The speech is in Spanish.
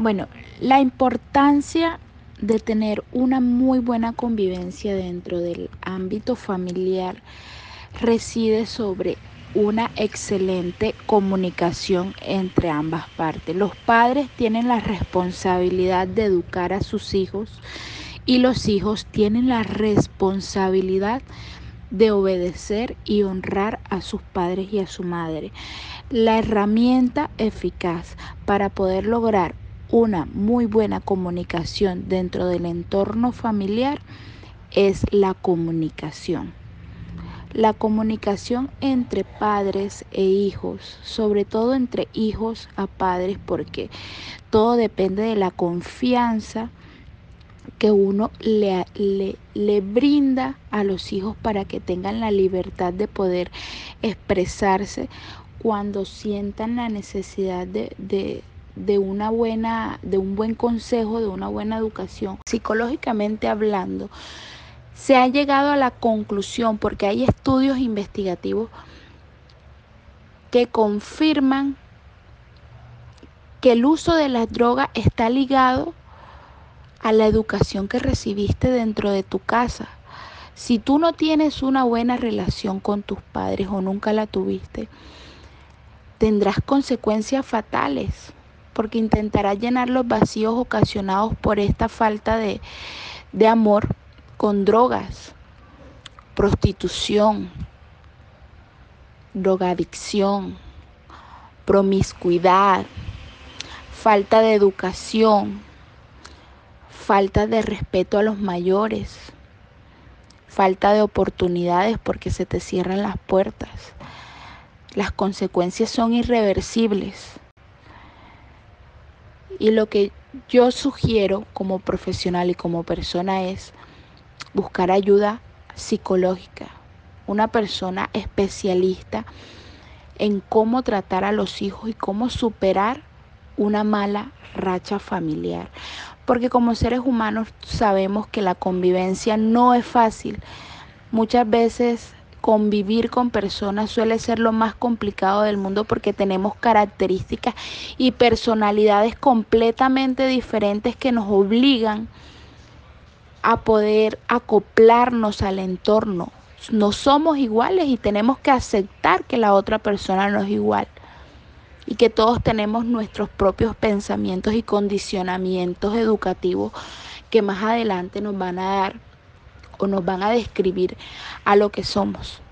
Bueno, la importancia de tener una muy buena convivencia dentro del ámbito familiar reside sobre una excelente comunicación entre ambas partes. Los padres tienen la responsabilidad de educar a sus hijos y los hijos tienen la responsabilidad de obedecer y honrar a sus padres y a su madre. La herramienta eficaz para poder lograr una muy buena comunicación dentro del entorno familiar es la comunicación. La comunicación entre padres e hijos, sobre todo entre hijos a padres, porque todo depende de la confianza que uno le, le, brinda a los hijos para que tengan la libertad de poder expresarse cuando sientan la necesidad de, de una buena, de un buen consejo, de una buena educación, psicológicamente hablando, se ha llegado a la conclusión, porque hay estudios investigativos que confirman que el uso de las drogas está ligado a la educación que recibiste dentro de tu casa. Si tú no tienes una buena relación con tus padres o nunca la tuviste, tendrás consecuencias fatales porque intentará llenar los vacíos ocasionados por esta falta de, de amor con drogas, prostitución, drogadicción, promiscuidad, falta de educación, falta de respeto a los mayores, falta de oportunidades porque se te cierran las puertas. Las consecuencias son irreversibles. Y lo que yo sugiero como profesional y como persona es buscar ayuda psicológica, una persona especialista en cómo tratar a los hijos y cómo superar una mala racha familiar. Porque como seres humanos sabemos que la convivencia no es fácil. Muchas veces convivir con personas suele ser lo más complicado del mundo porque tenemos características y personalidades completamente diferentes que nos obligan a poder acoplarnos al entorno. No somos iguales y tenemos que aceptar que la otra persona no es igual y que todos tenemos nuestros propios pensamientos y condicionamientos educativos que más adelante nos van a dar o nos van a describir a lo que somos.